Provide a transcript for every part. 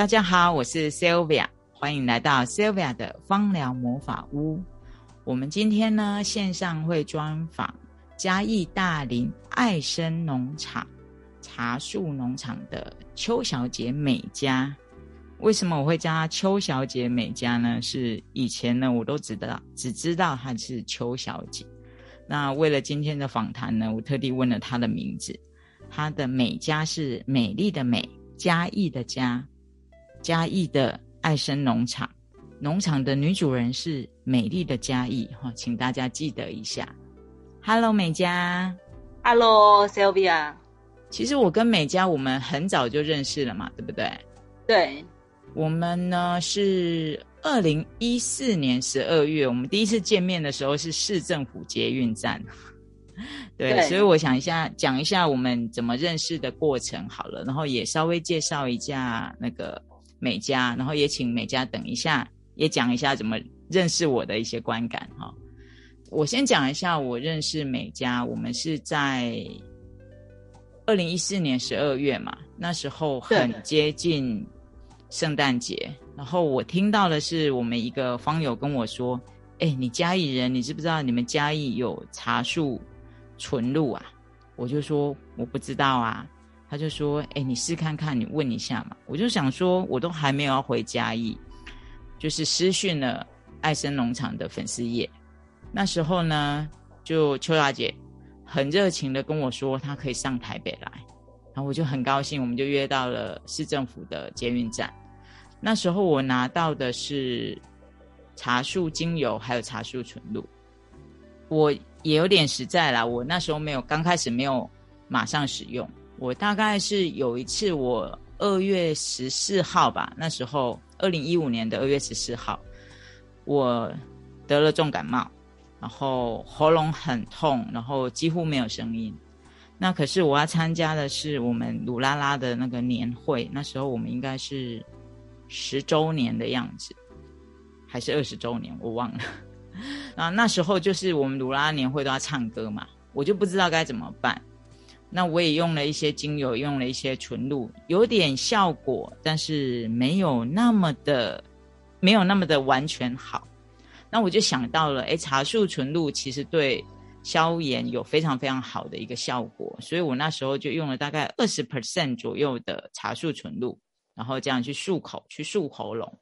大家好，我是 Sylvia，欢迎来到 Sylvia 的芳疗魔法屋。我们今天呢线上会专访嘉义大林爱生农场茶树农场的邱小姐美嘉。为什么我会叫她邱小姐美嘉呢？是以前呢我都知道，只知道她是邱小姐。那为了今天的访谈呢，我特地问了她的名字。她的美嘉是美丽的美，嘉义的嘉，嘉义的爱生农场，农场的女主人是美丽的嘉义哈，请大家记得一下。Hello，美嘉。Hello，Sylvia。其实我跟美嘉我们很早就认识了嘛，对不对？对。我们呢是二零一四年十二月，我们第一次见面的时候是市政府捷运站。对，所以我想一下，讲一下我们怎么认识的过程好了，然后也稍微介绍一下那个美嘉，然后也请美嘉等一下也讲一下怎么认识我的一些观感哈。我先讲一下我认识美嘉，我们是在二零一四年十二月嘛，那时候很接近圣诞节，然后我听到的是我们一个方友跟我说：“哎，你嘉义人，你知不知道你们嘉义有茶树？”纯露啊，我就说我不知道啊，他就说，哎，你试看看，你问一下嘛。我就想说，我都还没有要回嘉义，就是私讯了爱生农场的粉丝页。那时候呢，就邱大姐很热情的跟我说，她可以上台北来，然后我就很高兴，我们就约到了市政府的捷运站。那时候我拿到的是茶树精油，还有茶树纯露，我。也有点实在啦，我那时候没有刚开始没有马上使用，我大概是有一次我二月十四号吧，那时候二零一五年的二月十四号，我得了重感冒，然后喉咙很痛，然后几乎没有声音。那可是我要参加的是我们鲁拉拉的那个年会，那时候我们应该是十周年的样子，还是二十周年，我忘了。啊，那时候就是我们鲁拉年会都要唱歌嘛，我就不知道该怎么办。那我也用了一些精油，用了一些纯露，有点效果，但是没有那么的，没有那么的完全好。那我就想到了，哎，茶树纯露其实对消炎有非常非常好的一个效果，所以我那时候就用了大概二十 percent 左右的茶树纯露，然后这样去漱口，去漱喉咙，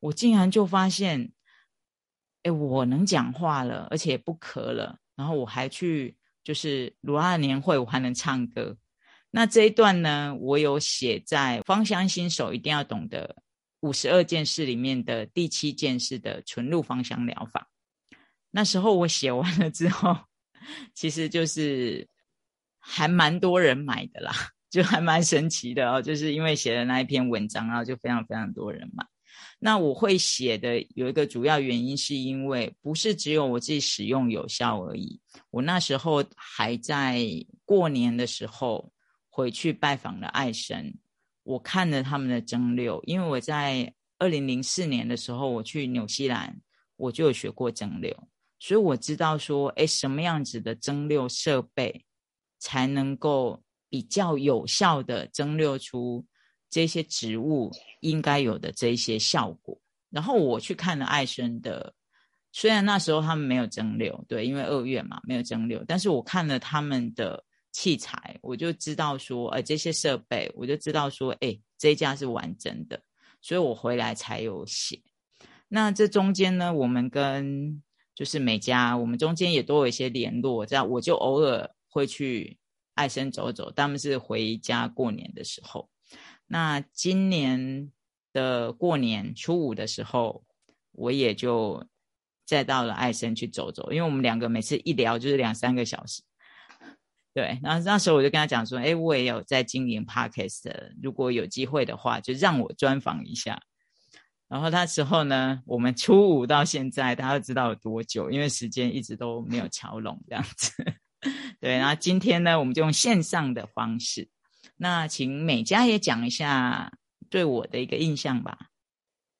我竟然就发现。哎，我能讲话了，而且不咳了，然后我还去就是鲁二年会，我还能唱歌。那这一段呢，我有写在芳香新手一定要懂得五十二件事里面的第七件事的纯露芳香疗法。那时候我写完了之后，其实就是还蛮多人买的啦，就还蛮神奇的哦，就是因为写了那一篇文章，然后就非常非常多人买。那我会写的有一个主要原因，是因为不是只有我自己使用有效而已。我那时候还在过年的时候回去拜访了爱神，我看了他们的蒸馏，因为我在二零零四年的时候我去纽西兰，我就有学过蒸馏，所以我知道说，哎，什么样子的蒸馏设备才能够比较有效的蒸馏出。这些植物应该有的这些效果，然后我去看了艾生的，虽然那时候他们没有蒸馏，对，因为二月嘛没有蒸馏，但是我看了他们的器材，我就知道说，呃，这些设备，我就知道说，哎，这一家是完整的，所以我回来才有写。那这中间呢，我们跟就是每家，我们中间也都有一些联络，这样我就偶尔会去爱生走走，他们是回家过年的时候。那今年的过年初五的时候，我也就再到了爱森去走走，因为我们两个每次一聊就是两三个小时。对，然后那时候我就跟他讲说：“哎，我也有在经营 podcast，如果有机会的话，就让我专访一下。”然后那时候呢，我们初五到现在，大家都知道有多久，因为时间一直都没有 敲拢这样子。对，然后今天呢，我们就用线上的方式。那请美嘉也讲一下对我的一个印象吧。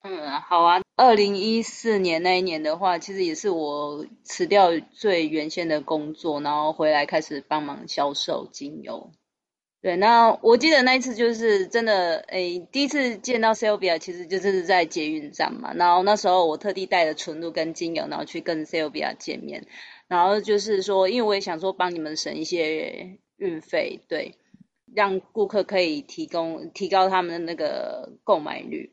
嗯，好啊。二零一四年那一年的话，其实也是我辞掉最原先的工作，然后回来开始帮忙销售精油。对，那我记得那一次就是真的，诶，第一次见到 Sylvia，其实就是在捷运站嘛。然后那时候我特地带了纯露跟精油，然后去跟 Sylvia 见面。然后就是说，因为我也想说帮你们省一些运费，对，让顾客可以提供提高他们的那个购买率。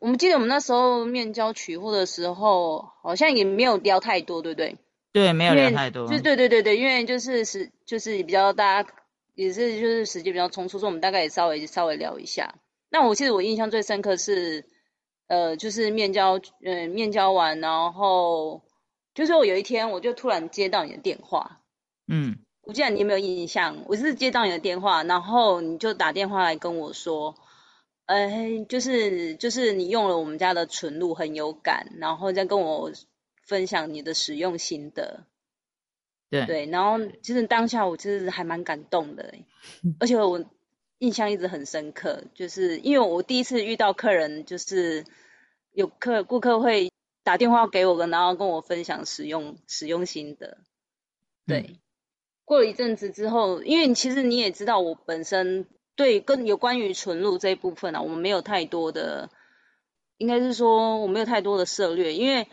我们记得我们那时候面交取货的时候，好像也没有聊太多，对不对？对，没有聊太多。就对对对对，因为就是是就是比较大家。也是就是时间比较匆促，所以我们大概也稍微稍微聊一下。那我记得我印象最深刻是，呃，就是面交，嗯，面交完，然后就是我有一天我就突然接到你的电话，嗯，我记得你有没有印象？我是接到你的电话，然后你就打电话来跟我说，呃，就是就是你用了我们家的纯露很有感，然后再跟我分享你的使用心得。对对，然后其实当下我其实还蛮感动的，而且我印象一直很深刻，就是因为我第一次遇到客人，就是有客顾客会打电话给我，然后跟我分享使用使用心得。对，过了一阵子之后，因为其实你也知道，我本身对跟有关于纯露这一部分啊，我们没有太多的，应该是说我没有太多的涉略，因为。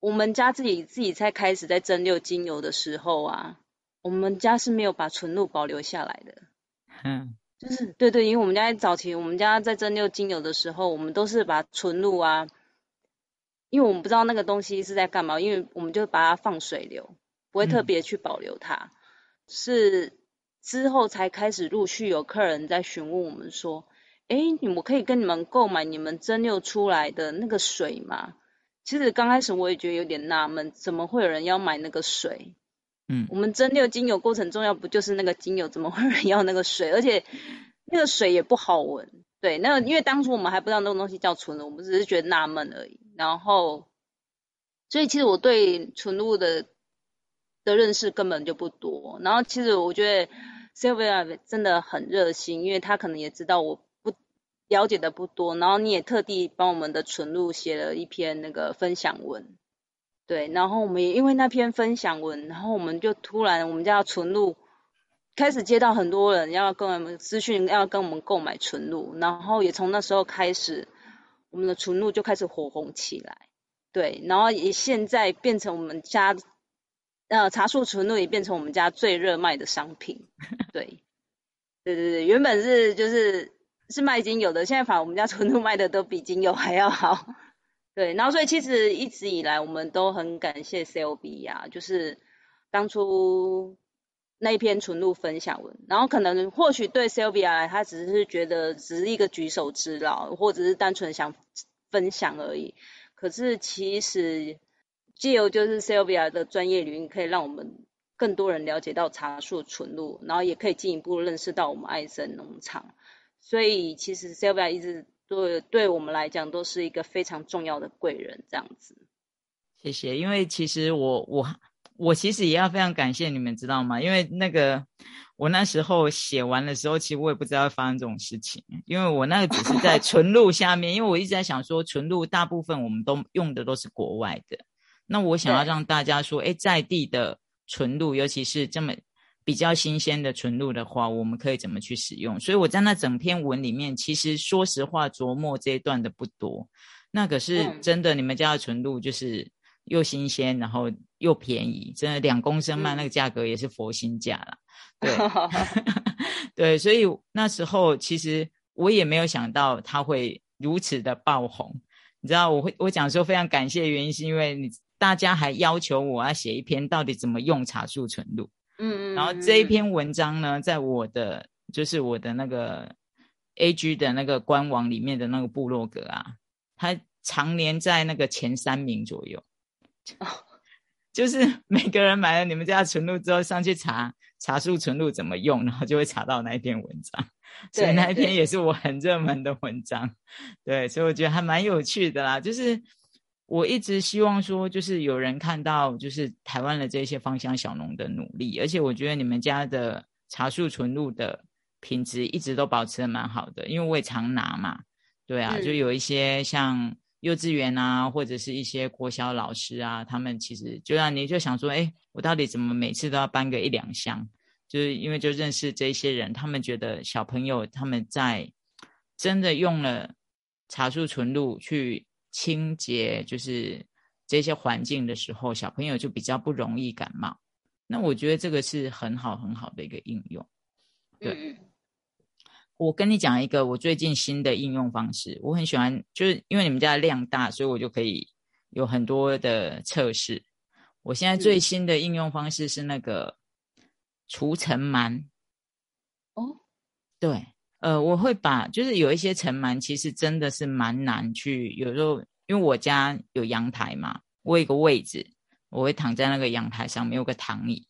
我们家自己自己在开始在蒸馏精油的时候啊，我们家是没有把纯露保留下来的。嗯，就是对对，因为我们家早期我们家在蒸馏精油的时候，我们都是把纯露啊，因为我们不知道那个东西是在干嘛，因为我们就把它放水流，不会特别去保留它。是之后才开始陆续有客人在询问我们说，哎，你们可以跟你们购买你们蒸馏出来的那个水吗？其实刚开始我也觉得有点纳闷，怎么会有人要买那个水？嗯，我们蒸馏精油过程中要不就是那个精油，怎么会有人要那个水？而且那个水也不好闻。对，那因为当初我们还不知道那种东西叫纯露，我们只是觉得纳闷而已。然后，所以其实我对纯露的的认识根本就不多。然后，其实我觉得 Sylvia 真的很热心，因为他可能也知道我不。了解的不多，然后你也特地帮我们的纯露写了一篇那个分享文，对，然后我们也因为那篇分享文，然后我们就突然我们家纯露开始接到很多人要跟我们资讯，要跟我们购买纯露，然后也从那时候开始，我们的纯露就开始火红起来，对，然后也现在变成我们家呃茶树纯露也变成我们家最热卖的商品，对，对对对，原本是就是。是卖精油的，现在反而我们家纯露卖的都比精油还要好。对，然后所以其实一直以来我们都很感谢 C O B 呀，就是当初那一篇纯露分享文，然后可能或许对 C O B 来，他只是觉得只是一个举手之劳，或者是单纯想分享而已。可是其实借由就是 C O B 的专业领域，可以让我们更多人了解到茶树纯露，然后也可以进一步认识到我们爱森农场。所以其实 Sylvia 一直对对我们来讲都是一个非常重要的贵人，这样子。谢谢，因为其实我我我其实也要非常感谢你们，知道吗？因为那个我那时候写完的时候，其实我也不知道会发生这种事情，因为我那个只是在纯露下面，因为我一直在想说，纯露大部分我们都用的都是国外的，那我想要让大家说，哎，在地的纯露，尤其是这么。比较新鲜的纯露的话，我们可以怎么去使用？所以我在那整篇文里面，其实说实话琢磨这一段的不多。那可是真的，你们家的纯露就是又新鲜，然后又便宜，真的两公升卖那个价格也是佛心价了。对 对，所以那时候其实我也没有想到它会如此的爆红。你知道，我会我讲说非常感谢的原因，是因为你大家还要求我要写一篇到底怎么用茶树纯露。嗯嗯，然后这一篇文章呢，在我的就是我的那个 A G 的那个官网里面的那个部落格啊，它常年在那个前三名左右。哦，就是每个人买了你们家纯露之后，上去查茶树纯露怎么用，然后就会查到那一篇文章。所以那一篇也是我很热门的文章。对，所以我觉得还蛮有趣的啦，就是。我一直希望说，就是有人看到，就是台湾的这些芳香小农的努力，而且我觉得你们家的茶树纯露的品质一直都保持的蛮好的，因为我也常拿嘛，对啊，就有一些像幼稚园啊，或者是一些国小老师啊，他们其实就让你就想说，哎，我到底怎么每次都要搬个一两箱？就是因为就认识这些人，他们觉得小朋友他们在真的用了茶树纯露去清洁，就是这些环境的时候，小朋友就比较不容易感冒。那我觉得这个是很好很好的一个应用。对，我跟你讲一个我最近新的应用方式，我很喜欢，就是因为你们家的量大，所以我就可以有很多的测试。我现在最新的应用方式是那个除尘螨。哦，对，呃，我会把就是有一些尘螨，其实真的是蛮难去，有时候因为我家有阳台嘛，我有个位置。我会躺在那个阳台上面有个躺椅，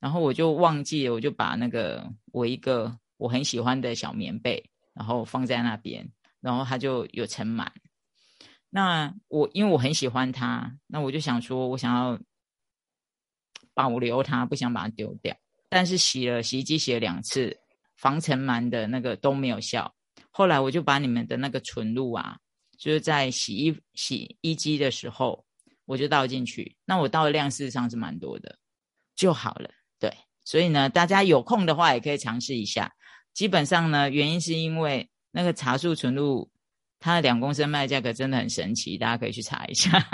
然后我就忘记了，我就把那个我一个我很喜欢的小棉被，然后放在那边，然后它就有尘螨。那我因为我很喜欢它，那我就想说我想要保留它，不想把它丢掉。但是洗了洗衣机洗了两次，防尘螨的那个都没有效。后来我就把你们的那个纯露啊，就是在洗衣洗衣机的时候。我就倒进去，那我倒的量事实上是蛮多的，就好了。对，所以呢，大家有空的话也可以尝试一下。基本上呢，原因是因为那个茶树纯露，它的两公升卖价格真的很神奇，大家可以去查一下。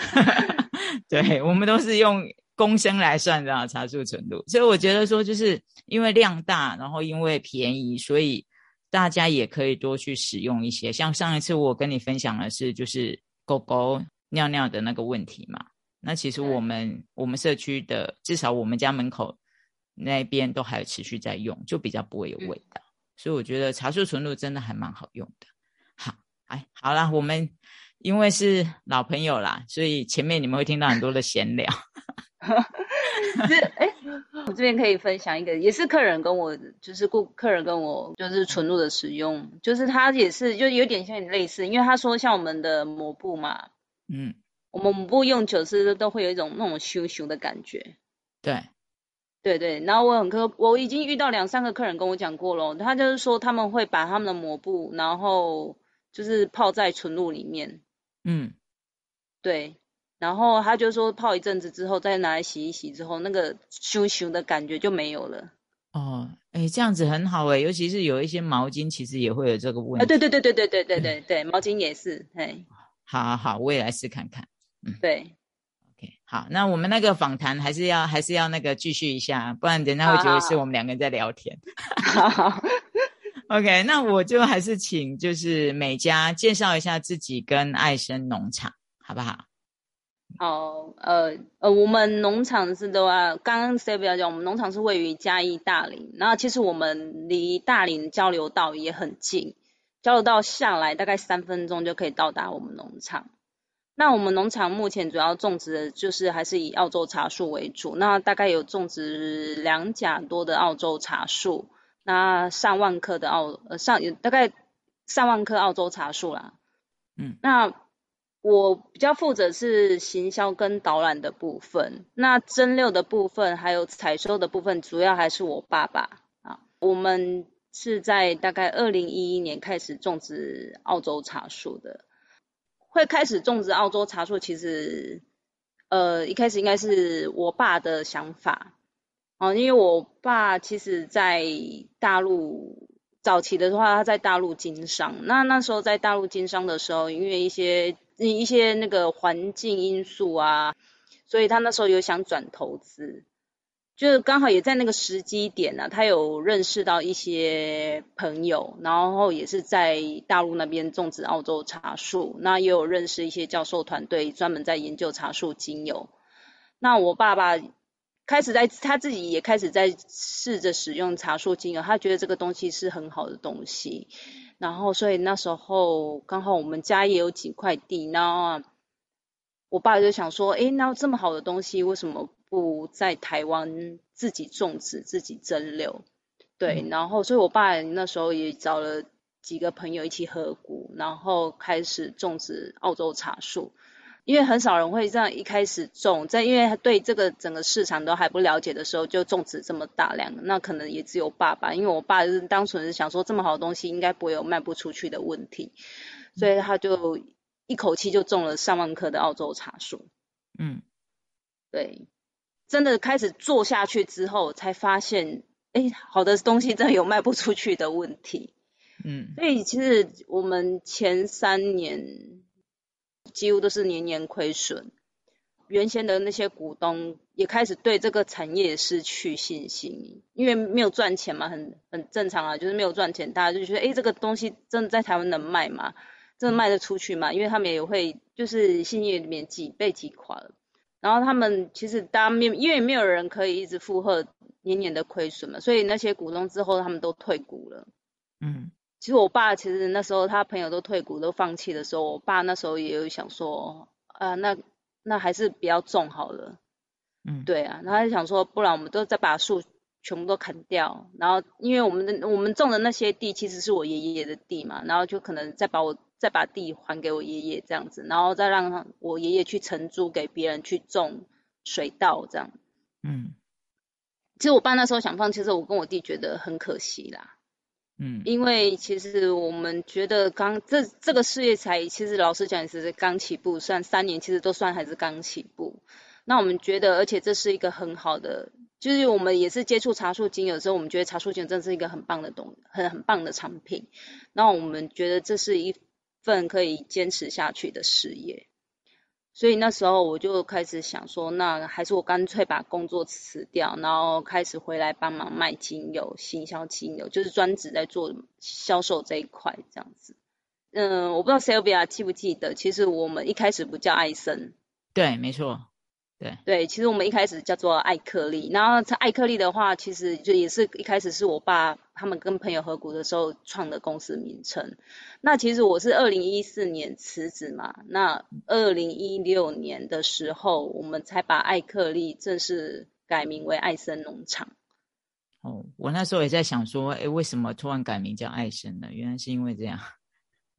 对我们都是用公升来算的茶树纯露，所以我觉得说，就是因为量大，然后因为便宜，所以大家也可以多去使用一些。像上一次我跟你分享的是，就是狗狗。尿尿的那个问题嘛，那其实我们我们社区的至少我们家门口那边都还持续在用，就比较不会有味道，所以我觉得茶树纯露真的还蛮好用的。好，哎，好啦，我们因为是老朋友啦，所以前面你们会听到很多的闲聊。是哎，我这边可以分享一个，也是客人跟我，就是顾客人跟我就是纯露的使用，就是他也是就有点像类似，因为他说像我们的抹布嘛。嗯，我们布用久是都会有一种那种羞羞的感觉。对，对对。然后我很客，我已经遇到两三个客人跟我讲过了，他就是说他们会把他们的抹布，然后就是泡在纯露里面。嗯，对。然后他就说泡一阵子之后再拿来洗一洗之后，那个羞羞的感觉就没有了。哦，哎，这样子很好哎，尤其是有一些毛巾，其实也会有这个问题。啊，对对对对对对对对对，毛巾也是，哎。好好好，我也来试看看。嗯，对，OK，好，那我们那个访谈还是要还是要那个继续一下，不然人家会觉得是我们两个人在聊天。好，OK，那我就还是请就是美嘉介绍一下自己跟爱生农场，好不好？好，呃呃，我们农场是的话，刚刚 s a 要讲，我们农场是位于嘉义大林，然后其实我们离大林交流道也很近。交流道下来大概三分钟就可以到达我们农场。那我们农场目前主要种植的就是还是以澳洲茶树为主。那大概有种植两甲多的澳洲茶树，那上万棵的澳呃上大概上万棵澳洲茶树啦。嗯，那我比较负责是行销跟导览的部分。那蒸馏的部分还有采收的部分，主要还是我爸爸啊。我们。是在大概二零一一年开始种植澳洲茶树的。会开始种植澳洲茶树，其实呃一开始应该是我爸的想法哦，因为我爸其实在大陆早期的话，他在大陆经商。那那时候在大陆经商的时候，因为一些一些那个环境因素啊，所以他那时候有想转投资。就是刚好也在那个时机点呢，他有认识到一些朋友，然后也是在大陆那边种植澳洲茶树，那也有认识一些教授团队，专门在研究茶树精油。那我爸爸开始在他自己也开始在试着使用茶树精油，他觉得这个东西是很好的东西，然后所以那时候刚好我们家也有几块地，那我爸就想说，哎，那这么好的东西为什么？不在台湾自己种植、自己蒸馏，对，然后所以我爸那时候也找了几个朋友一起合股，然后开始种植澳洲茶树。因为很少人会这样一开始种，在因为对这个整个市场都还不了解的时候就种植这么大量，那可能也只有爸爸，因为我爸是单纯是想说这么好的东西应该不会有卖不出去的问题，所以他就一口气就种了上万棵的澳洲茶树。嗯，对。真的开始做下去之后，才发现，哎，好的东西真的有卖不出去的问题。嗯，所以其实我们前三年几乎都是年年亏损，原先的那些股东也开始对这个产业失去信心，因为没有赚钱嘛，很很正常啊，就是没有赚钱，大家就觉得，哎，这个东西真的在台湾能卖吗？真的卖得出去吗？因为他们也会就是信业里面挤被挤垮了，然后他们其实当面因为没有人可以一直负荷年年的亏损嘛，所以那些股东之后他们都退股了，嗯。其实我爸其实那时候他朋友都退股都放弃的时候，我爸那时候也有想说，啊，那那还是比较种好了，嗯，对啊，然后就想说，不然我们都再把树全部都砍掉，然后因为我们的我们种的那些地其实是我爷爷的地嘛，然后就可能再把我再把地还给我爷爷这样子，然后再让我爷爷去承租给别人去种水稻这样，嗯，其实我爸那时候想放弃，其实我跟我弟觉得很可惜啦。嗯，因为其实我们觉得刚这这个事业才，其实老实讲也是刚起步，算三年，其实都算还是刚起步。那我们觉得，而且这是一个很好的，就是我们也是接触茶树精油之后，我们觉得茶树精油真的是一个很棒的东，很很棒的产品。那我们觉得这是一份可以坚持下去的事业。所以那时候我就开始想说，那还是我干脆把工作辞掉，然后开始回来帮忙卖精油、行销精油，就是专职在做销售这一块这样子。嗯，我不知道 Sylvia 记不记得，其实我们一开始不叫艾森。对，没错。对对，其实我们一开始叫做艾克利，然后艾克利的话，其实就也是一开始是我爸他们跟朋友合股的时候创的公司名称。那其实我是二零一四年辞职嘛，那二零一六年的时候，我们才把艾克利正式改名为艾森农场。哦，我那时候也在想说，哎，为什么突然改名叫艾森呢？原来是因为这样。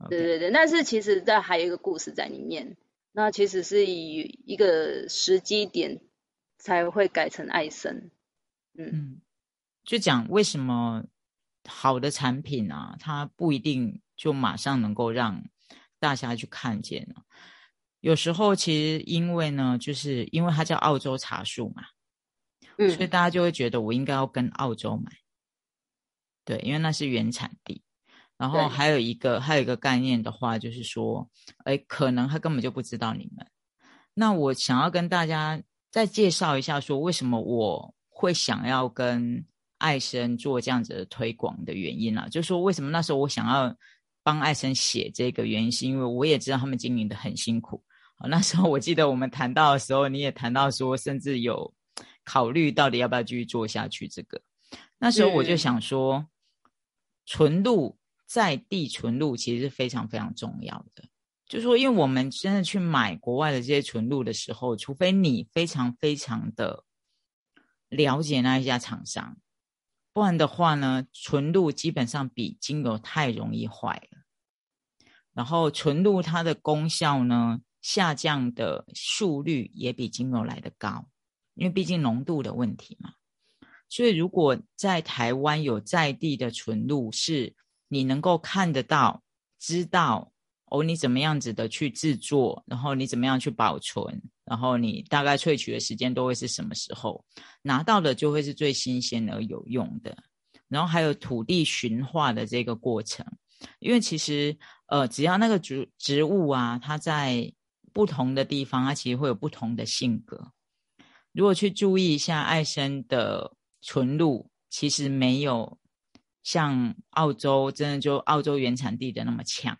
对对对，但是其实这还有一个故事在里面。那其实是以一个时机点才会改成爱森，嗯，就讲为什么好的产品啊，它不一定就马上能够让大家去看见呢？有时候其实因为呢，就是因为它叫澳洲茶树嘛，嗯，所以大家就会觉得我应该要跟澳洲买，对，因为那是原产地。然后还有一个还有一个概念的话，就是说，哎，可能他根本就不知道你们。那我想要跟大家再介绍一下，说为什么我会想要跟爱生做这样子的推广的原因啊，就是说为什么那时候我想要帮爱生写这个原因，是因为我也知道他们经营的很辛苦。好，那时候我记得我们谈到的时候，你也谈到说，甚至有考虑到底要不要继续做下去。这个那时候我就想说，纯露。在地纯露其实是非常非常重要的，就是说，因为我们真的去买国外的这些纯露的时候，除非你非常非常的了解那一家厂商，不然的话呢，纯露基本上比精油太容易坏了。然后纯露它的功效呢，下降的速率也比精油来的高，因为毕竟浓度的问题嘛。所以如果在台湾有在地的纯露是。你能够看得到、知道哦，你怎么样子的去制作，然后你怎么样去保存，然后你大概萃取的时间都会是什么时候拿到的，就会是最新鲜而有用的。然后还有土地驯化的这个过程，因为其实呃，只要那个植植物啊，它在不同的地方，它其实会有不同的性格。如果去注意一下爱生的纯露，其实没有。像澳洲真的就澳洲原产地的那么强，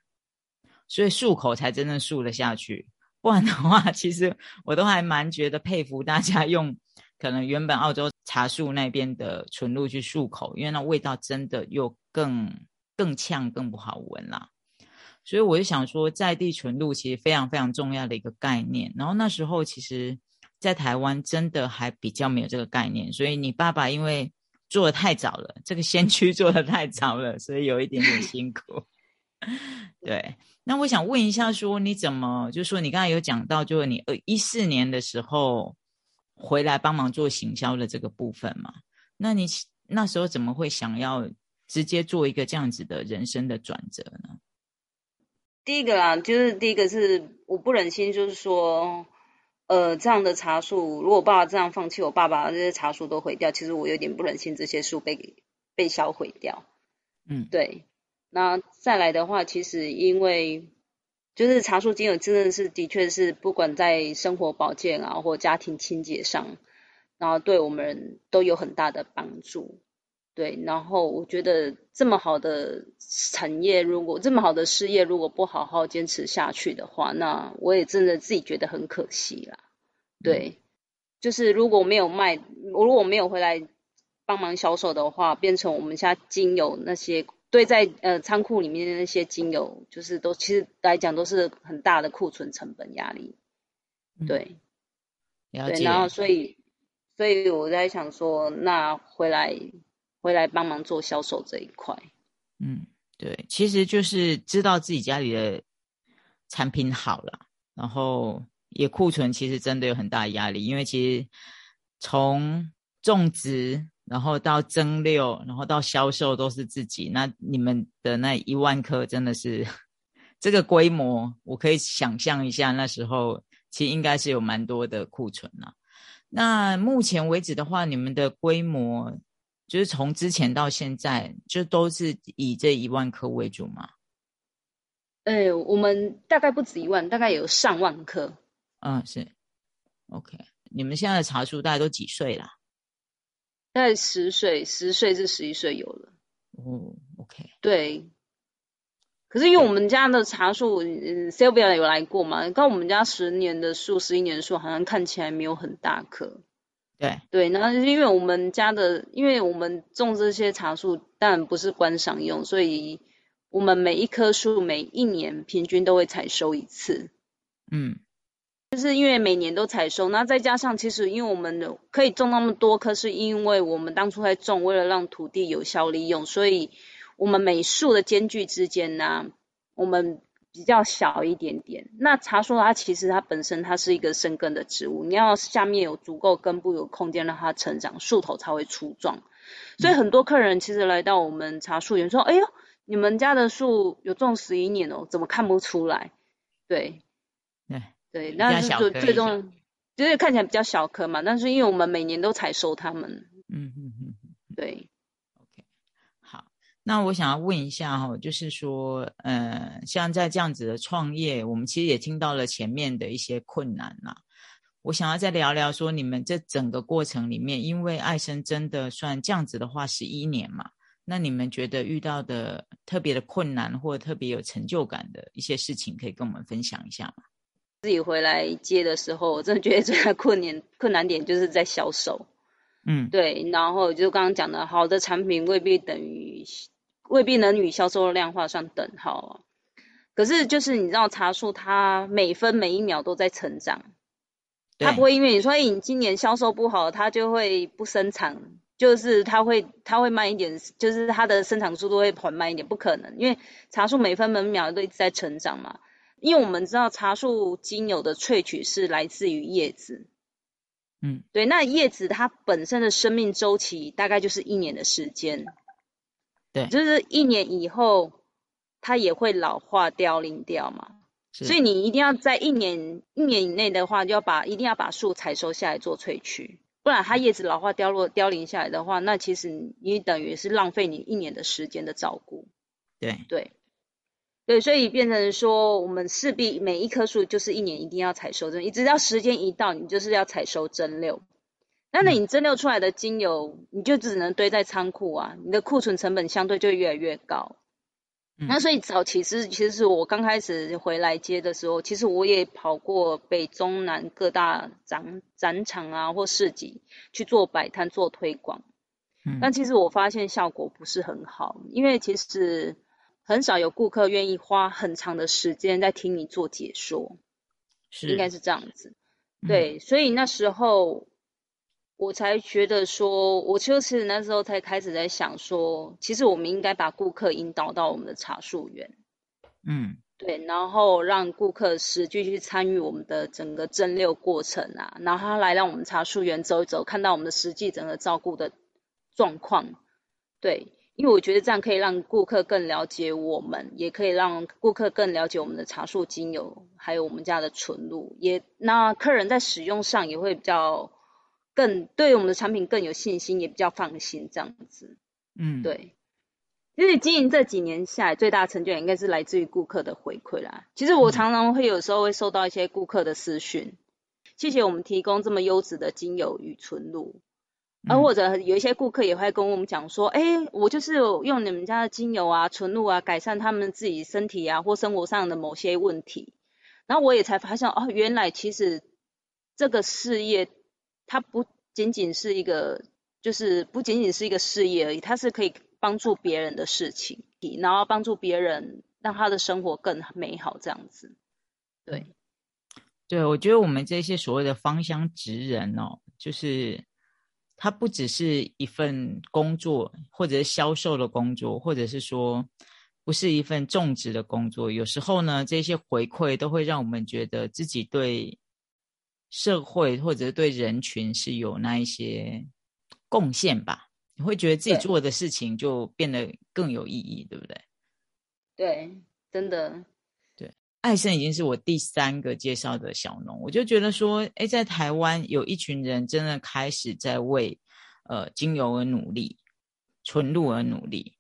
所以漱口才真正漱得下去。不然的话，其实我都还蛮觉得佩服大家用可能原本澳洲茶树那边的纯露去漱口，因为那味道真的又更更呛、更不好闻啦。所以我就想说，在地纯露其实非常非常重要的一个概念。然后那时候其实，在台湾真的还比较没有这个概念，所以你爸爸因为。做的太早了，这个先驱做的太早了，所以有一点点辛苦。对，那我想问一下，说你怎么，就是说你刚才有讲到，就是你呃一四年的时候回来帮忙做行销的这个部分嘛？那你那时候怎么会想要直接做一个这样子的人生的转折呢？第一个啊，就是第一个是我不忍心，就是说，呃，这样的茶树，如果爸爸这样放弃，我爸爸这些茶树都毁掉，其实我有点不忍心这些树被被销毁掉。嗯，对。那再来的话，其实因为就是茶树精油真的是的确是不管在生活保健啊或家庭清洁上，然后对我们都有很大的帮助。对，然后我觉得这么好的产业，如果这么好的事业，如果不好好坚持下去的话，那我也真的自己觉得很可惜啦。对，就是如果没有卖，我如果没有回来帮忙销售的话，变成我们家精油那些堆在呃仓库里面的那些精油，就是都其实来讲都是很大的库存成本压力。对，对，然后所以所以我在想说，那回来。回来帮忙做销售这一块，嗯，对，其实就是知道自己家里的产品好了，然后也库存，其实真的有很大压力，因为其实从种植，然后到蒸馏，然后到销售都是自己。那你们的那一万颗真的是这个规模，我可以想象一下，那时候其实应该是有蛮多的库存了。那目前为止的话，你们的规模。就是从之前到现在，就都是以这一万颗为主吗？哎，我们大概不止一万，大概有上万颗。嗯，是。OK，你们现在的茶树大概都几岁啦？大概十岁，十岁至十一岁有了。哦，OK。对。可是因为我们家的茶树，嗯，Sylvia 有来过嘛？刚我们家十年的树，十一年的树，好像看起来没有很大棵。对对，然后因为我们家的，因为我们种这些茶树，当然不是观赏用，所以我们每一棵树每一年平均都会采收一次。嗯，就是因为每年都采收，那再加上其实因为我们可以种那么多棵，是因为我们当初在种，为了让土地有效利用，所以我们每树的间距之间呢，我们。比较小一点点。那茶树它其实它本身它是一个生根的植物，你要下面有足够根部有空间让它成长，树头才会粗壮。所以很多客人其实来到我们茶树园说：“哎呦，你们家的树有种十一年哦，怎么看不出来？”对，对对，那是最最终就是看起来比较小颗嘛。但是因为我们每年都采收它们，嗯嗯嗯，对。那我想要问一下哈，就是说，呃，像在这样子的创业，我们其实也听到了前面的一些困难啦。我想要再聊聊说，你们这整个过程里面，因为爱生真的算这样子的话，十一年嘛，那你们觉得遇到的特别的困难或特别有成就感的一些事情，可以跟我们分享一下吗？自己回来接的时候，我真的觉得最大困难困难点就是在销售。嗯，对，然后就刚刚讲的，好的产品未必等于。未必能与销售量画上等号啊。可是就是你知道茶树它每分每一秒都在成长，它不会因为你说你今年销售不好，它就会不生产，就是它会它会慢一点，就是它的生产速度会缓慢一点，不可能，因为茶树每分每秒都一直在成长嘛。因为我们知道茶树精油的萃取是来自于叶子，嗯，对，那叶子它本身的生命周期大概就是一年的时间。对，就是一年以后，它也会老化凋零掉嘛。所以你一定要在一年一年以内的话，就要把一定要把树采收下来做萃取，不然它叶子老化凋落凋零下来的话，那其实你等于是浪费你一年的时间的照顾。对对对，所以变成说，我们势必每一棵树就是一年一定要采收真，你只要时间一到，你就是要采收蒸馏。那那你蒸馏出来的精油，你就只能堆在仓库啊，你的库存成本相对就越来越高。那所以早期是其实是我刚开始回来接的时候，其实我也跑过北中南各大展展场啊或市集去做摆摊做推广。但其实我发现效果不是很好，因为其实很少有顾客愿意花很长的时间在听你做解说，是应该是这样子。对，所以那时候。我才觉得说，我就是那时候才开始在想说，其实我们应该把顾客引导到我们的茶树园，嗯，对，然后让顾客实际去参与我们的整个蒸馏过程啊，然后他来让我们茶树园走一走，看到我们的实际整个照顾的状况，对，因为我觉得这样可以让顾客更了解我们，也可以让顾客更了解我们的茶树精油，还有我们家的纯露，也那客人在使用上也会比较更对我们的产品更有信心，也比较放心这样子。嗯，对。因为经营这几年下来，最大成就应该是来自于顾客的回馈啦。其实我常常会有时候会收到一些顾客的私讯，谢谢我们提供这么优质的精油与纯露。而或者有一些顾客也会跟我们讲说，哎，我就是用你们家的精油啊、纯露啊，改善他们自己身体啊或生活上的某些问题。然后我也才发现，哦，原来其实这个事业它不仅仅是一个，就是不仅仅是一个事业而已，它是可以帮助别人的事情，然后帮助别人让他的生活更美好这样子。对，对，我觉得我们这些所谓的芳香职人哦，就是。它不只是一份工作，或者是销售的工作，或者是说不是一份种植的工作。有时候呢，这些回馈都会让我们觉得自己对社会或者对人群是有那一些贡献吧。你会觉得自己做的事情就变得更有意义，对不对？对，真的。对艾森已经是我第三个介绍的小农，我就觉得说，哎，在台湾有一群人真的开始在为呃精油而努力，纯露而努力。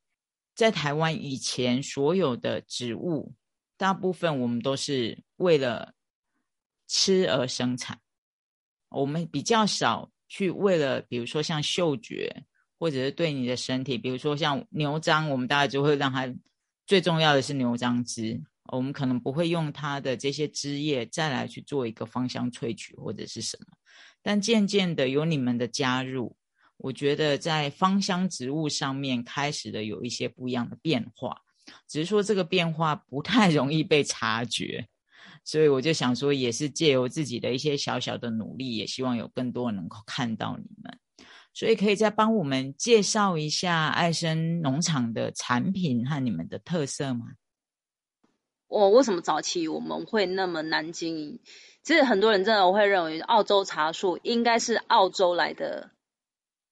在台湾以前所有的植物，大部分我们都是为了吃而生产，我们比较少去为了，比如说像嗅觉，或者是对你的身体，比如说像牛樟，我们大概就会让它最重要的是牛樟汁。我们可能不会用它的这些枝叶再来去做一个芳香萃取或者是什么，但渐渐的有你们的加入，我觉得在芳香植物上面开始的有一些不一样的变化，只是说这个变化不太容易被察觉，所以我就想说，也是借由自己的一些小小的努力，也希望有更多人能够看到你们，所以可以再帮我们介绍一下爱生农场的产品和你们的特色吗？我为什么早期我们会那么难经营？其实很多人真的会认为澳洲茶树应该是澳洲来的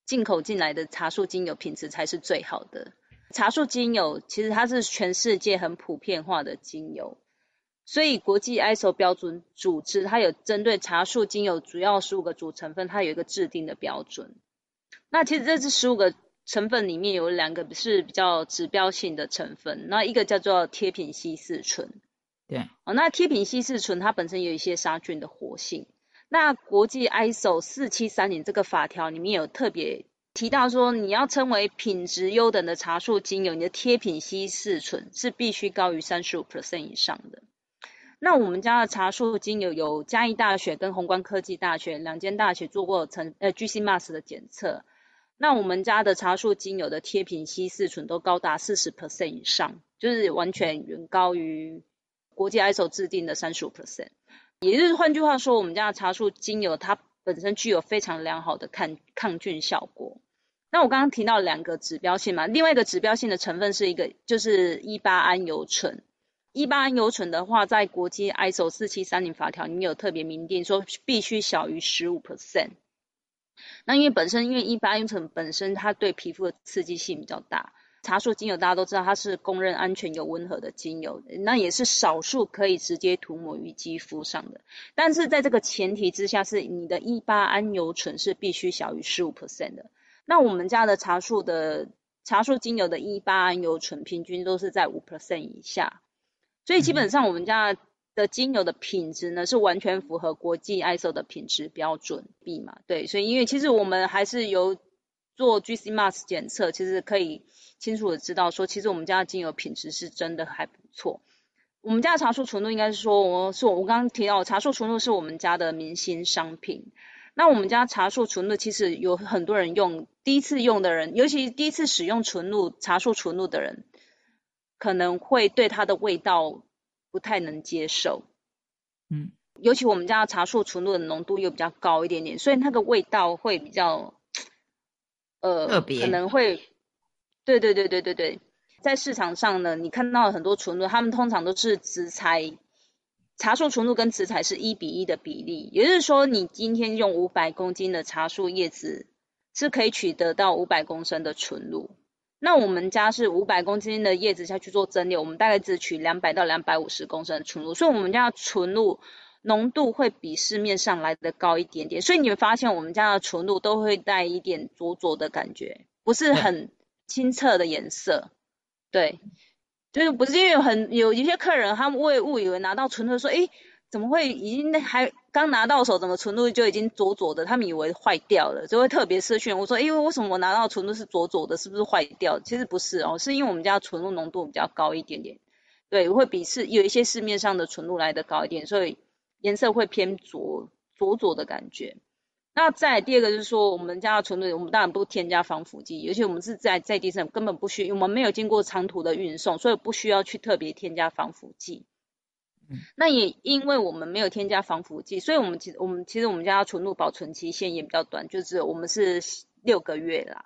进口进来的茶树精油品质才是最好的。茶树精油其实它是全世界很普遍化的精油，所以国际 ISO 标准组织它有针对茶树精油主要十五个主成分，它有一个制定的标准。那其实这是十五个。成分里面有两个是比较指标性的成分，那一个叫做贴品烯四醇，对，哦，那贴品烯四醇它本身有一些杀菌的活性，那国际 ISO 四七三零这个法条里面有特别提到说，你要称为品质优等的茶树精油，你的贴品烯四醇是必须高于三十五 percent 以上的。那我们家的茶树精油有嘉义大学跟宏观科技大学两间大学做过成呃 GCMS 的检测。那我们家的茶树精油的贴品烯四醇都高达四十 percent 以上，就是完全远高于国际 ISO 制定的三十五 percent。也就是换句话说，我们家的茶树精油它本身具有非常良好的抗抗菌效果。那我刚刚提到两个指标性嘛，另外一个指标性的成分是一个就是一八胺油醇。一八胺油醇的话，在国际 ISO 四七三零法条里面有特别明定说，必须小于十五 percent。那因为本身，因为一般油醇本身它对皮肤的刺激性比较大，茶树精油大家都知道它是公认安全又温和的精油，那也是少数可以直接涂抹于肌肤上的。但是在这个前提之下，是你的一八胺油醇是必须小于十五 percent 的。那我们家的茶树的茶树精油的一八胺油醇平均都是在五 percent 以下，所以基本上我们家。的精油的品质呢，是完全符合国际 ISO 的品质标准，B 嘛，对，所以因为其实我们还是有做 gcmas 检测，其实可以清楚的知道说，其实我们家的精油品质是真的还不错。我们家的茶树纯露应该是说，我是我刚刚提到茶树纯露是我们家的明星商品。那我们家茶树纯露其实有很多人用，第一次用的人，尤其第一次使用纯露茶树纯露的人，可能会对它的味道。不太能接受，嗯，尤其我们家的茶树纯露的浓度又比较高一点点，所以那个味道会比较，呃，特别，可能会，对对对对对对，在市场上呢，你看到很多纯露，他们通常都是植材，茶树纯露跟植材是一比一的比例，也就是说，你今天用五百公斤的茶树叶子，是可以取得到五百公升的纯露。那我们家是五百公斤的叶子下去做蒸馏，我们大概只取两百到两百五十公升的纯露，所以我们家的纯露浓度会比市面上来的高一点点。所以你会发现我们家的纯露都会带一点浊浊的感觉，不是很清澈的颜色。对，就是不是因为很有一些客人他们会误以为拿到纯露说，哎。怎么会已经还刚拿到手，怎么纯露就已经浊浊的？他们以为坏掉了，就会特别私讯我说：，因为为什么我拿到纯露是浊浊的？是不是坏掉？其实不是哦，是因为我们家纯露浓度比较高一点点，对，会比市有一些市面上的纯露来的高一点，所以颜色会偏浊浊浊的感觉。那再第二个就是说，我们家的纯露，我们当然不添加防腐剂，而且我们是在在地上根本不需，我们没有经过长途的运送，所以不需要去特别添加防腐剂。那也因为我们没有添加防腐剂，所以我们其实我们其实我们家纯露保存期限也比较短，就是我们是六个月啦。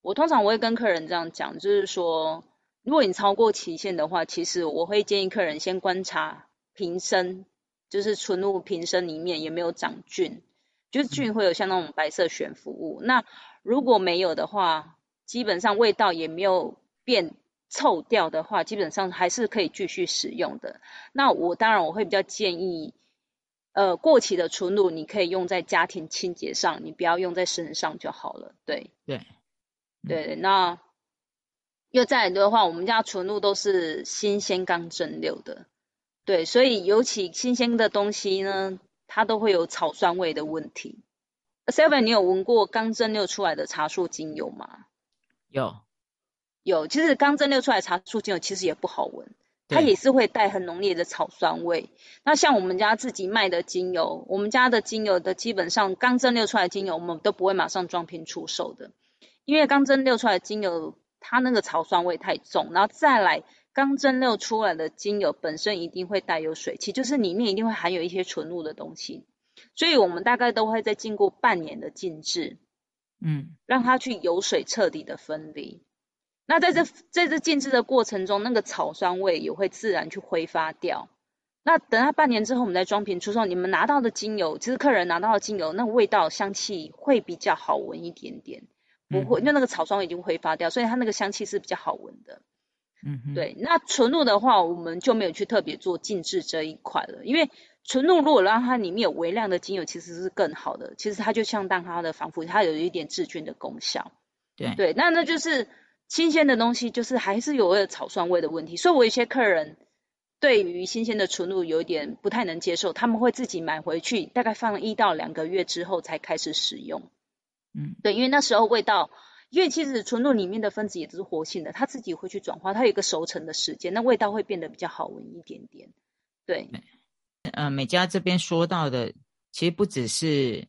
我通常我会跟客人这样讲，就是说，如果你超过期限的话，其实我会建议客人先观察瓶身，就是纯露瓶身里面有没有长菌，就是菌会有像那种白色悬浮物。那如果没有的话，基本上味道也没有变。臭掉的话，基本上还是可以继续使用的。那我当然我会比较建议，呃，过期的纯露你可以用在家庭清洁上，你不要用在身上就好了。对对对，那又再来的话，我们家纯露都是新鲜刚蒸馏的，对，所以尤其新鲜的东西呢，它都会有草酸味的问题。Seven，你有闻过刚蒸馏出来的茶树精油吗？有。有，其实刚蒸馏出来茶树精油其实也不好闻，它也是会带很浓烈的草酸味。那像我们家自己卖的精油，我们家的精油的基本上刚蒸馏出来精油，我们都不会马上装瓶出售的，因为刚蒸馏出来精油它那个草酸味太重，然后再来刚蒸馏出来的精油本身一定会带有水汽，就是里面一定会含有一些纯露的东西，所以我们大概都会在经过半年的静置，嗯，让它去油水彻底的分离。那在这在这静置的过程中，那个草酸味也会自然去挥发掉。那等它半年之后，我们再装瓶出售，你们拿到的精油，其实客人拿到的精油，那味道香气会比较好闻一点点，不会，因为那个草酸味已经挥发掉，所以它那个香气是比较好闻的。嗯，对。那纯露的话，我们就没有去特别做静置这一块了，因为纯露如果让它里面有微量的精油，其实是更好的。其实它就相当它的防腐，它有一点治菌的功效。对对，那那就是。新鲜的东西就是还是有草酸味的问题，所以我有些客人对于新鲜的纯露有一点不太能接受，他们会自己买回去，大概放一到两个月之后才开始使用。嗯，对，因为那时候味道，因为其实纯露里面的分子也都是活性的，它自己会去转化，它有一个熟成的时间，那味道会变得比较好闻一点点。对，呃，美嘉这边说到的，其实不只是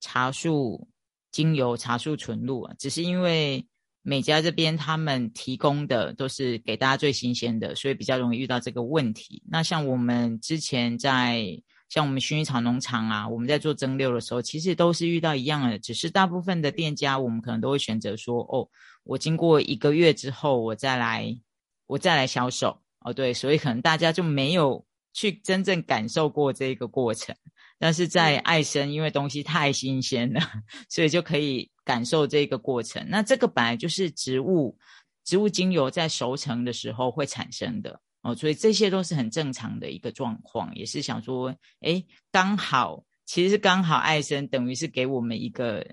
茶树精油、茶树纯露啊，只是因为。美家这边他们提供的都是给大家最新鲜的，所以比较容易遇到这个问题。那像我们之前在像我们薰衣草农场啊，我们在做蒸馏的时候，其实都是遇到一样的，只是大部分的店家我们可能都会选择说，哦，我经过一个月之后我再来，我再来销售。哦，对，所以可能大家就没有去真正感受过这个过程。但是在爱生，因为东西太新鲜了，所以就可以感受这个过程。那这个本来就是植物植物精油在熟成的时候会产生的哦，所以这些都是很正常的一个状况。也是想说，哎，刚好其实刚好爱生等于是给我们一个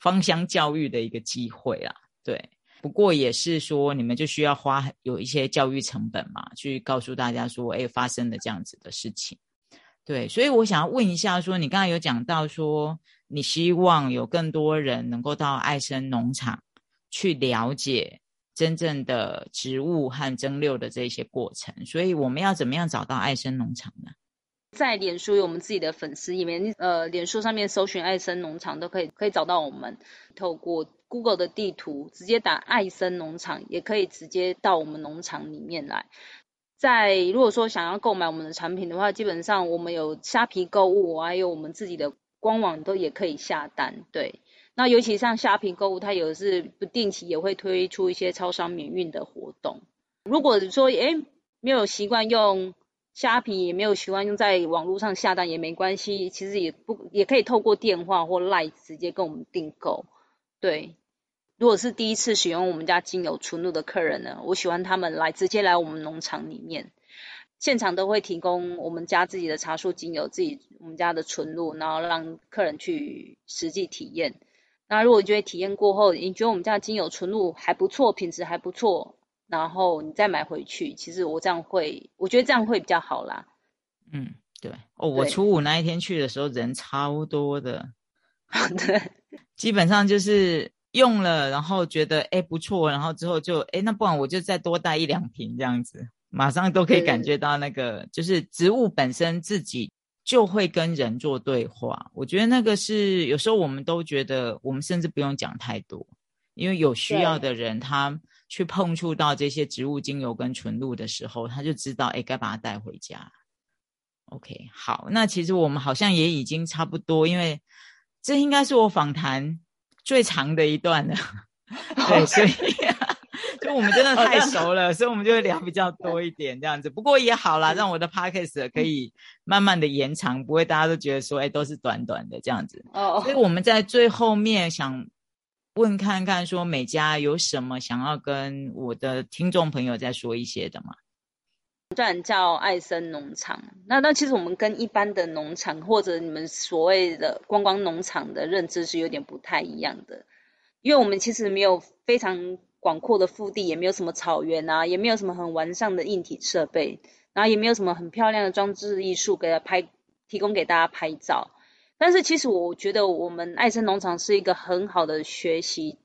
芳香教育的一个机会啦。对，不过也是说你们就需要花有一些教育成本嘛，去告诉大家说，哎，发生了这样子的事情。对，所以我想要问一下，说你刚才有讲到说，你希望有更多人能够到爱生农场去了解真正的植物和蒸馏的这些过程，所以我们要怎么样找到爱生农场呢？在脸书有我们自己的粉丝里面，呃，脸书上面搜寻爱生农场都可以，可以找到我们。透过 Google 的地图直接打爱生农场，也可以直接到我们农场里面来。在如果说想要购买我们的产品的话，基本上我们有虾皮购物，还有我们自己的官网都也可以下单。对，那尤其像虾皮购物，它有的是不定期也会推出一些超商免运的活动。如果说诶没有习惯用虾皮，也没有习惯用在网络上下单也没关系，其实也不也可以透过电话或 Line 直接跟我们订购。对，如果是第一次使用我们家精油纯露的客人呢，我喜欢他们来直接来我们农场里面，现场都会提供我们家自己的茶树精油，自己我们家的纯露，然后让客人去实际体验。那如果觉得体验过后，你觉得我们家的精油纯露还不错，品质还不错，然后你再买回去，其实我这样会，我觉得这样会比较好啦。嗯，对。哦，我初五那一天去的时候人超多的，对，基本上就是用了，然后觉得哎不错，然后之后就哎那不然我就再多带一两瓶这样子，马上都可以感觉到那个就是植物本身自己。就会跟人做对话，我觉得那个是有时候我们都觉得，我们甚至不用讲太多，因为有需要的人他去碰触到这些植物精油跟纯露的时候，他就知道，哎，该把它带回家。OK，好，那其实我们好像也已经差不多，因为这应该是我访谈最长的一段了，对，所以。就我们真的太熟了，所以我们就会聊比较多一点这样子。不过也好啦，让我的 podcast 可以慢慢的延长，不会大家都觉得说，哎，都是短短的这样子。哦。所以我们在最后面想问看看，说美嘉有什么想要跟我的听众朋友再说一些的吗？虽然叫爱森农场，那那其实我们跟一般的农场或者你们所谓的观光农场的认知是有点不太一样的，因为我们其实没有非常。广阔的腹地也没有什么草原啊，也没有什么很完善的硬体设备，然后也没有什么很漂亮的装置艺术给他拍，提供给大家拍照。但是其实我觉得我们爱森农场是一个很好的学习，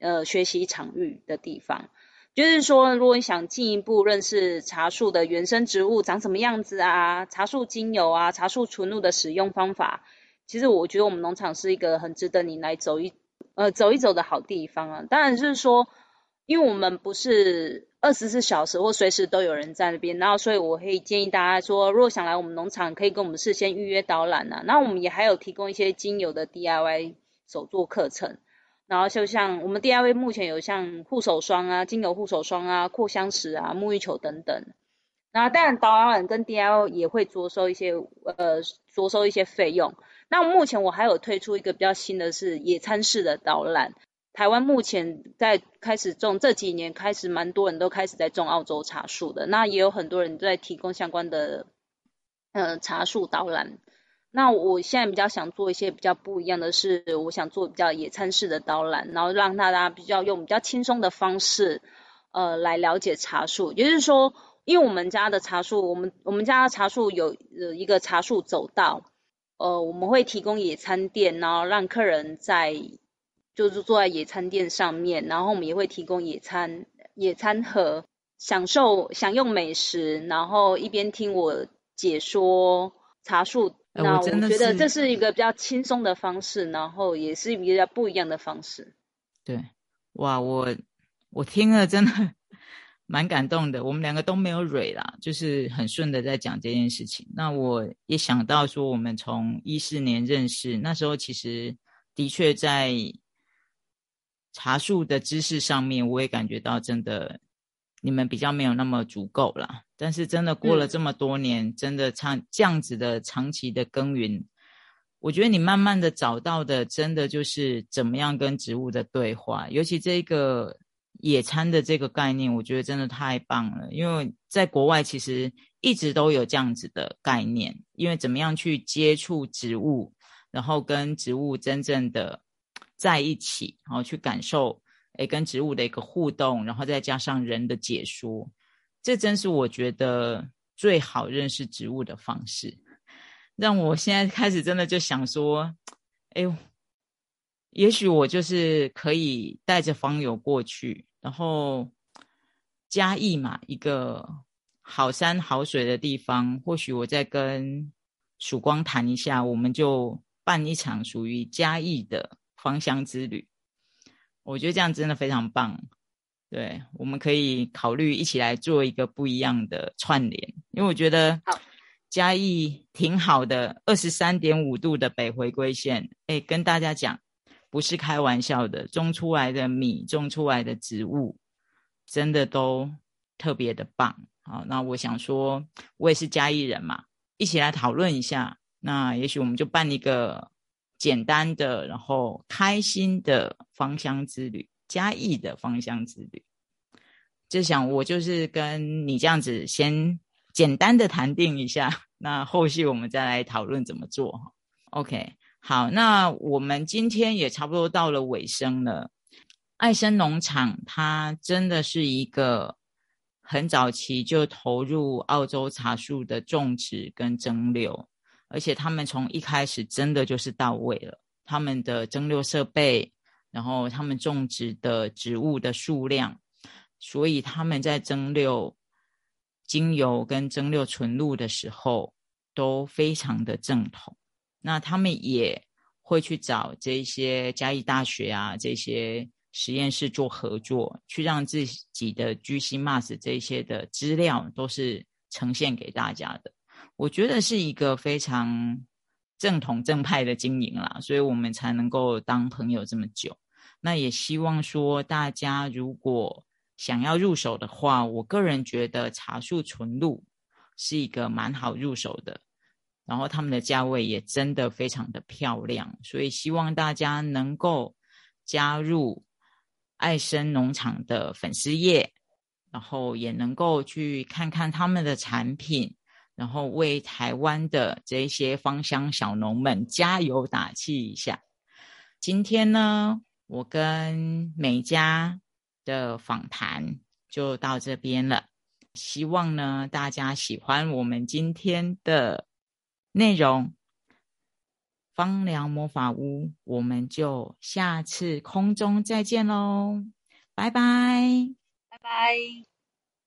呃，学习场域的地方。就是说，如果你想进一步认识茶树的原生植物长什么样子啊，茶树精油啊，茶树纯露的使用方法，其实我觉得我们农场是一个很值得你来走一，呃，走一走的好地方啊。当然就是说。因为我们不是二十四小时或随时都有人在那边，然后所以我可以建议大家说，如果想来我们农场，可以跟我们事先预约导览啊。那我们也还有提供一些精油的 DIY 手作课程，然后就像我们 DIY 目前有像护手霜啊、精油护手霜啊、扩香石啊、沐浴球等等。那当然导览跟 DIY 也会着收一些呃着收一些费用。那目前我还有推出一个比较新的是野餐式的导览。台湾目前在开始种，这几年开始蛮多人都开始在种澳洲茶树的，那也有很多人在提供相关的呃茶树导览。那我现在比较想做一些比较不一样的是，我想做比较野餐式的导览，然后让大家比较用比较轻松的方式呃来了解茶树。也就是说，因为我们家的茶树，我们我们家的茶树有呃一个茶树走道，呃我们会提供野餐垫，然后让客人在就是坐在野餐垫上面，然后我们也会提供野餐野餐盒，享受享用美食，然后一边听我解说茶树。那我觉得这是一个比较轻松的方式，然后也是比较不一样的方式。对，哇，我我听了真的 蛮感动的。我们两个都没有蕊啦，就是很顺的在讲这件事情。那我也想到说，我们从一四年认识，那时候其实的确在。茶树的知识上面，我也感觉到真的，你们比较没有那么足够了。但是真的过了这么多年，真的长这样子的长期的耕耘，我觉得你慢慢的找到的，真的就是怎么样跟植物的对话。尤其这个野餐的这个概念，我觉得真的太棒了。因为在国外其实一直都有这样子的概念，因为怎么样去接触植物，然后跟植物真正的。在一起，然后去感受，诶，跟植物的一个互动，然后再加上人的解说，这真是我觉得最好认识植物的方式。让我现在开始真的就想说，哎呦，也许我就是可以带着方友过去，然后嘉义嘛，一个好山好水的地方，或许我再跟曙光谈一下，我们就办一场属于嘉义的。芳香之旅，我觉得这样真的非常棒。对，我们可以考虑一起来做一个不一样的串联，因为我觉得嘉义挺好的，二十三点五度的北回归线，哎，跟大家讲，不是开玩笑的，种出来的米，种出来的植物，真的都特别的棒。好，那我想说，我也是嘉义人嘛，一起来讨论一下。那也许我们就办一个。简单的，然后开心的芳香之旅，嘉义的芳香之旅。就想我就是跟你这样子先简单的谈定一下，那后续我们再来讨论怎么做。OK，好，那我们今天也差不多到了尾声了。爱生农场它真的是一个很早期就投入澳洲茶树的种植跟蒸馏，而且他们从一开始真的就是到位了，他们的蒸馏设备，然后他们种植的植物的数量。所以他们在蒸馏精油跟蒸馏纯露的时候都非常的正统。那他们也会去找这些嘉义大学啊这些实验室做合作，去让自己的 GCMAS 这些的资料都是呈现给大家的。我觉得是一个非常正统正派的经营啦，所以我们才能够当朋友这么久。那也希望说大家如果。想要入手的话，我个人觉得茶树纯露是一个蛮好入手的，然后他们的价位也真的非常的漂亮，所以希望大家能够加入爱生农场的粉丝页，然后也能够去看看他们的产品，然后为台湾的这些芳香小农们加油打气一下。今天呢，我跟美嘉。的访谈就到这边了，希望呢大家喜欢我们今天的内容。芳疗魔法屋，我们就下次空中再见喽，拜拜，拜拜。